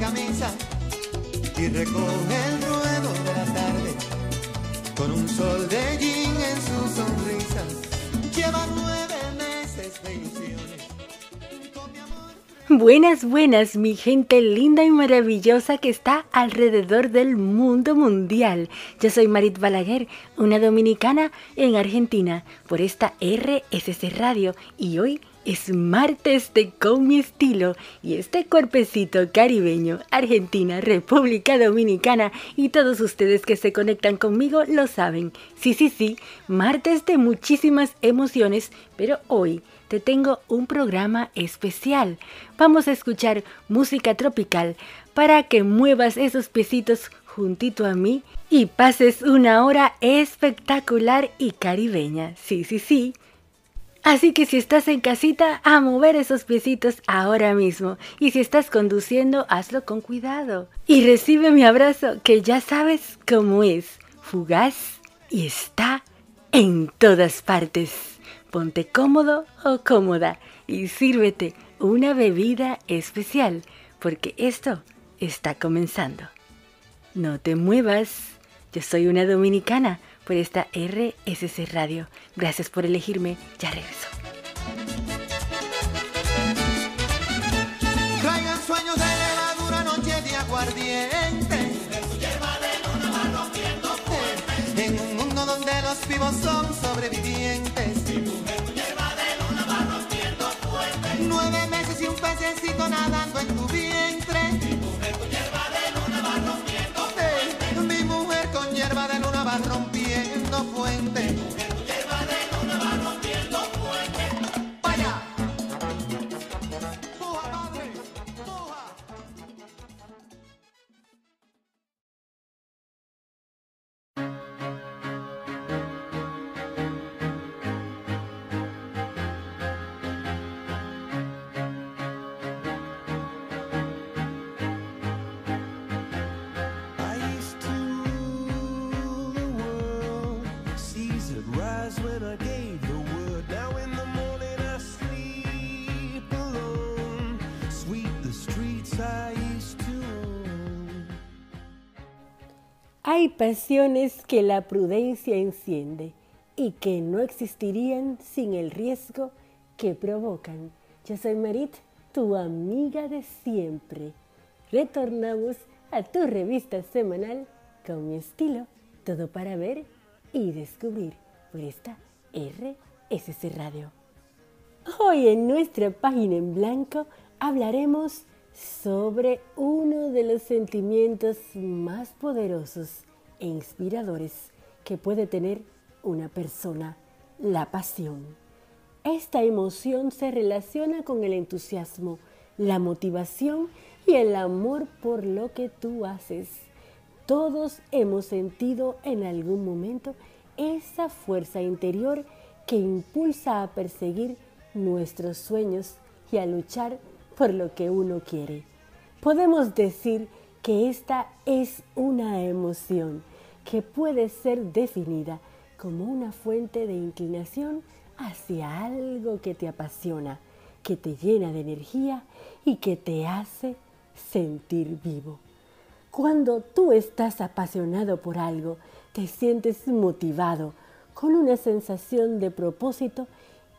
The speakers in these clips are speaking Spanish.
camisa y recoge el ruedo de la tarde con un sol de jean en su sonrisa. Lleva Buenas, buenas, mi gente linda y maravillosa que está alrededor del mundo mundial. Yo soy Marit Balaguer, una dominicana en Argentina, por esta RSC Radio y hoy es martes de Con mi estilo y este cuerpecito caribeño, Argentina, República Dominicana y todos ustedes que se conectan conmigo lo saben. Sí, sí, sí, martes de muchísimas emociones, pero hoy te tengo un programa especial. Vamos a escuchar música tropical para que muevas esos piecitos juntito a mí y pases una hora espectacular y caribeña. Sí, sí, sí. Así que si estás en casita, a mover esos piecitos ahora mismo. Y si estás conduciendo, hazlo con cuidado. Y recibe mi abrazo, que ya sabes cómo es. Fugaz y está en todas partes. Ponte cómodo o cómoda y sírvete una bebida especial, porque esto está comenzando. No te muevas. Yo soy una dominicana por esta RSC Radio. Gracias por elegirme. Ya regreso. Traigan sueños de levadura, noche de aguardiente. En un mundo donde los vivos son sobrevivientes. Pececito nadando en tu vientre. Hay pasiones que la prudencia enciende y que no existirían sin el riesgo que provocan. Yo soy Marit, tu amiga de siempre. Retornamos a tu revista semanal con mi estilo, todo para ver y descubrir por esta RSC Radio. Hoy en nuestra página en blanco hablaremos sobre uno de los sentimientos más poderosos e inspiradores que puede tener una persona, la pasión. Esta emoción se relaciona con el entusiasmo, la motivación y el amor por lo que tú haces. Todos hemos sentido en algún momento esa fuerza interior que impulsa a perseguir nuestros sueños y a luchar por lo que uno quiere. Podemos decir que esta es una emoción que puede ser definida como una fuente de inclinación hacia algo que te apasiona, que te llena de energía y que te hace sentir vivo. Cuando tú estás apasionado por algo, te sientes motivado, con una sensación de propósito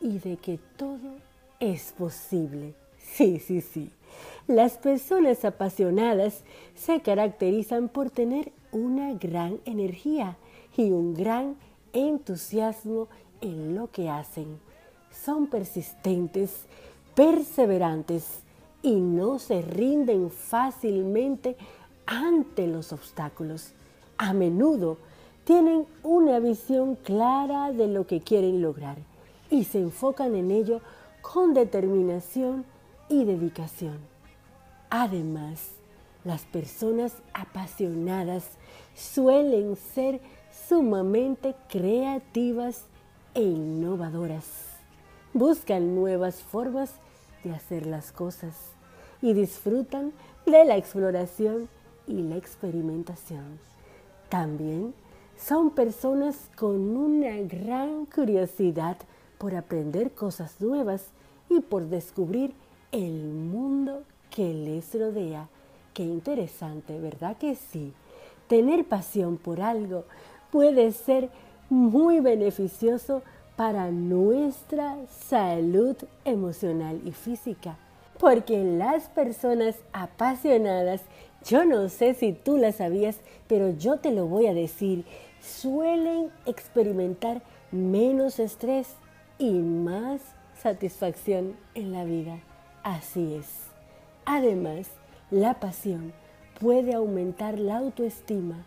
y de que todo es posible. Sí, sí, sí. Las personas apasionadas se caracterizan por tener una gran energía y un gran entusiasmo en lo que hacen. Son persistentes, perseverantes y no se rinden fácilmente ante los obstáculos. A menudo tienen una visión clara de lo que quieren lograr y se enfocan en ello con determinación y dedicación. Además, las personas apasionadas suelen ser sumamente creativas e innovadoras. Buscan nuevas formas de hacer las cosas. y disfrutan de la exploración y la experimentación. También son personas con una gran curiosidad por aprender cosas nuevas y por descubrir el mundo que les rodea. Qué interesante, ¿verdad que sí? Tener pasión por algo puede ser muy beneficioso para nuestra salud emocional y física. Porque las personas apasionadas, yo no sé si tú las sabías, pero yo te lo voy a decir, suelen experimentar menos estrés y más satisfacción en la vida. Así es. Además, la pasión puede aumentar la autoestima,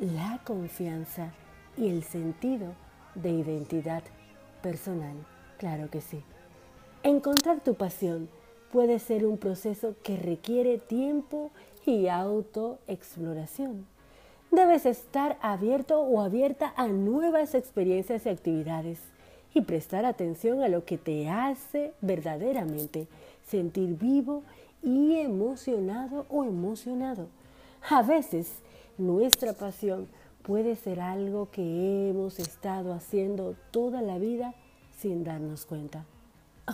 la confianza y el sentido de identidad personal. Claro que sí. Encontrar tu pasión puede ser un proceso que requiere tiempo y autoexploración. Debes estar abierto o abierta a nuevas experiencias y actividades y prestar atención a lo que te hace verdaderamente sentir vivo y emocionado o emocionado. A veces nuestra pasión puede ser algo que hemos estado haciendo toda la vida sin darnos cuenta.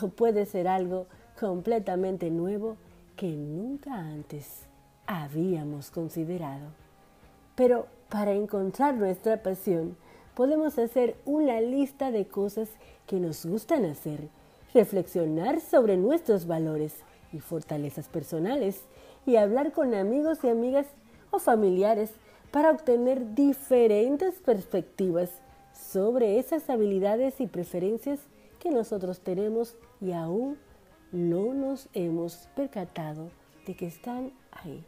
O puede ser algo completamente nuevo que nunca antes habíamos considerado. Pero para encontrar nuestra pasión, podemos hacer una lista de cosas que nos gustan hacer, reflexionar sobre nuestros valores y fortalezas personales y hablar con amigos y amigas o familiares para obtener diferentes perspectivas sobre esas habilidades y preferencias que nosotros tenemos y aún no nos hemos percatado de que están ahí.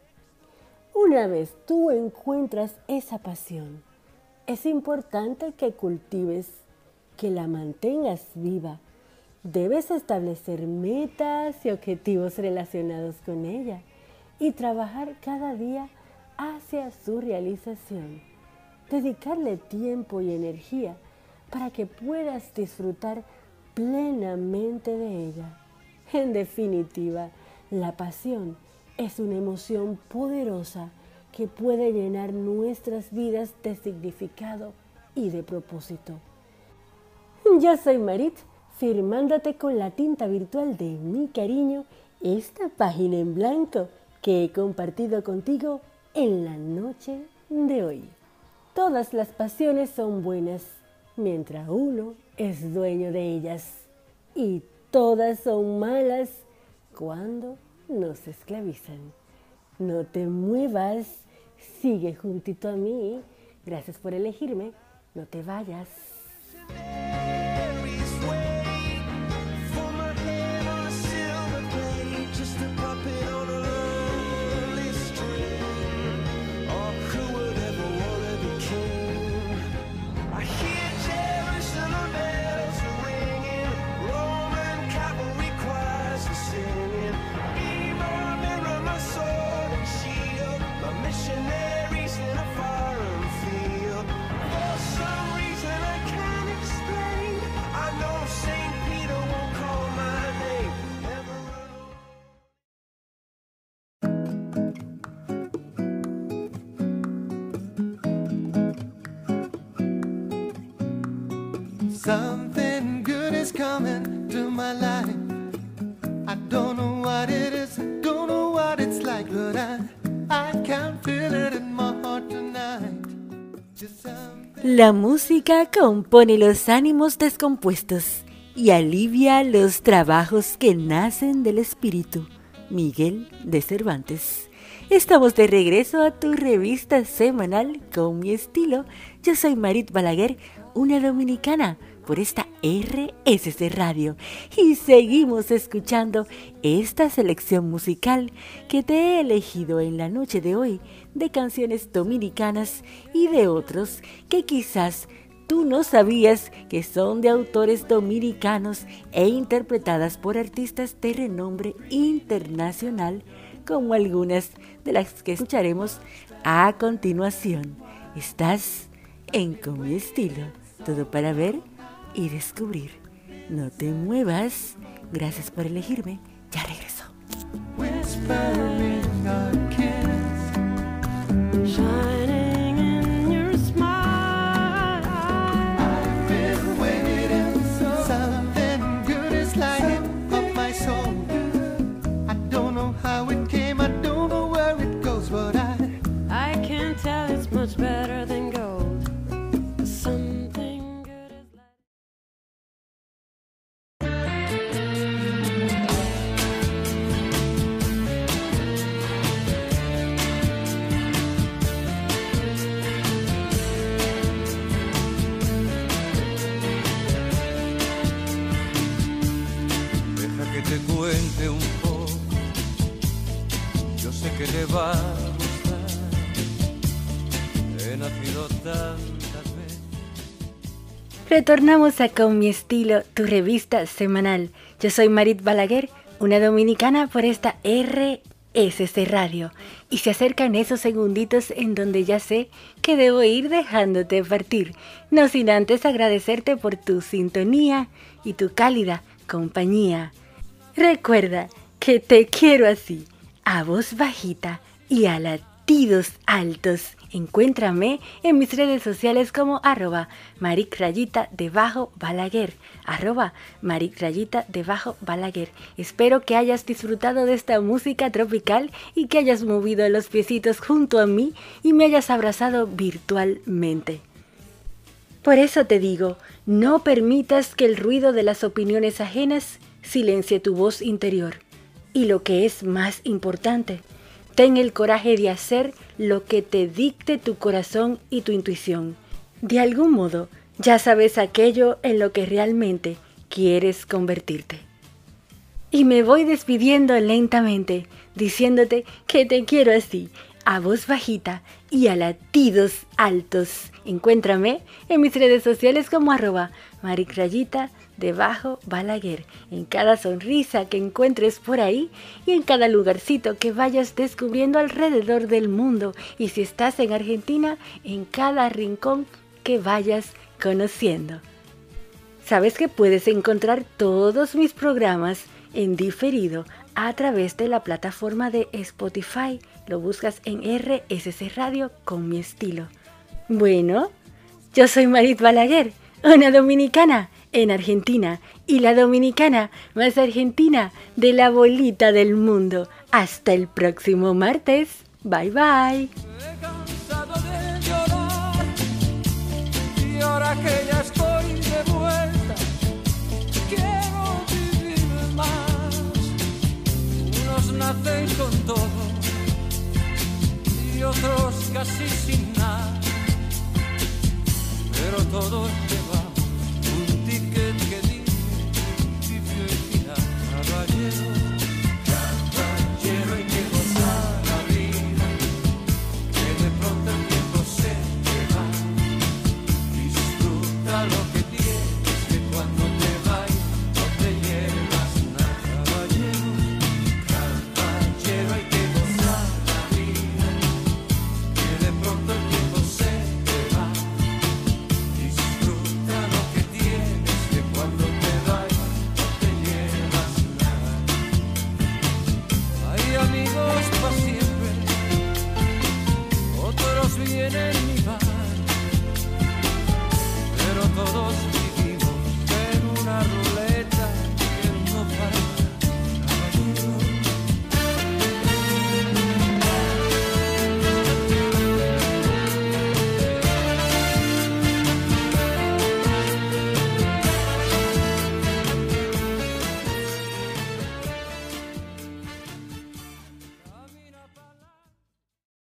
Una vez tú encuentras esa pasión, es importante que cultives, que la mantengas viva. Debes establecer metas y objetivos relacionados con ella y trabajar cada día hacia su realización. Dedicarle tiempo y energía para que puedas disfrutar plenamente de ella. En definitiva, la pasión es una emoción poderosa que puede llenar nuestras vidas de significado y de propósito. Yo soy Marit, firmándote con la tinta virtual de mi cariño esta página en blanco que he compartido contigo en la noche de hoy. Todas las pasiones son buenas mientras uno es dueño de ellas y todas son malas cuando nos esclavizan. No te muevas, sigue juntito a mí. Gracias por elegirme. No te vayas. Something good is coming to my life. I don't know what it is, don't know what it's like, but I, I feel it in my heart tonight. La música compone los ánimos descompuestos y alivia los trabajos que nacen del espíritu. Miguel de Cervantes. Estamos de regreso a tu revista semanal con mi estilo. Yo soy Marit Balaguer, una dominicana por esta RSC Radio y seguimos escuchando esta selección musical que te he elegido en la noche de hoy de canciones dominicanas y de otros que quizás tú no sabías que son de autores dominicanos e interpretadas por artistas de renombre internacional como algunas de las que escucharemos a continuación. Estás en Con mi estilo, todo para ver y descubrir. No te muevas. Gracias por elegirme. Ya regreso. Que te va a gustar. Retornamos a Con mi estilo, tu revista semanal. Yo soy Marit Balaguer, una dominicana por esta RSC Radio. Y se acercan esos segunditos en donde ya sé que debo ir dejándote partir. No sin antes agradecerte por tu sintonía y tu cálida compañía. Recuerda que te quiero así, a voz bajita y a latidos altos. Encuéntrame en mis redes sociales como arroba maricrayita debajo balaguer, arroba maricrayita debajo balaguer. Espero que hayas disfrutado de esta música tropical y que hayas movido los piecitos junto a mí y me hayas abrazado virtualmente. Por eso te digo, no permitas que el ruido de las opiniones ajenas silencie tu voz interior. Y lo que es más importante, ten el coraje de hacer lo que te dicte tu corazón y tu intuición. De algún modo, ya sabes aquello en lo que realmente quieres convertirte. Y me voy despidiendo lentamente, diciéndote que te quiero así, a voz bajita y a latidos altos. Encuéntrame en mis redes sociales como arroba maricrayita debajo Balaguer, en cada sonrisa que encuentres por ahí y en cada lugarcito que vayas descubriendo alrededor del mundo y si estás en Argentina, en cada rincón que vayas conociendo. Sabes que puedes encontrar todos mis programas en diferido a través de la plataforma de Spotify. Lo buscas en RSC Radio con mi estilo. Bueno, yo soy Marit Balaguer, una dominicana en Argentina y la dominicana más argentina de la bolita del mundo. Hasta el próximo martes. Bye bye. Nacen con todo y otros casi sin nada, pero todos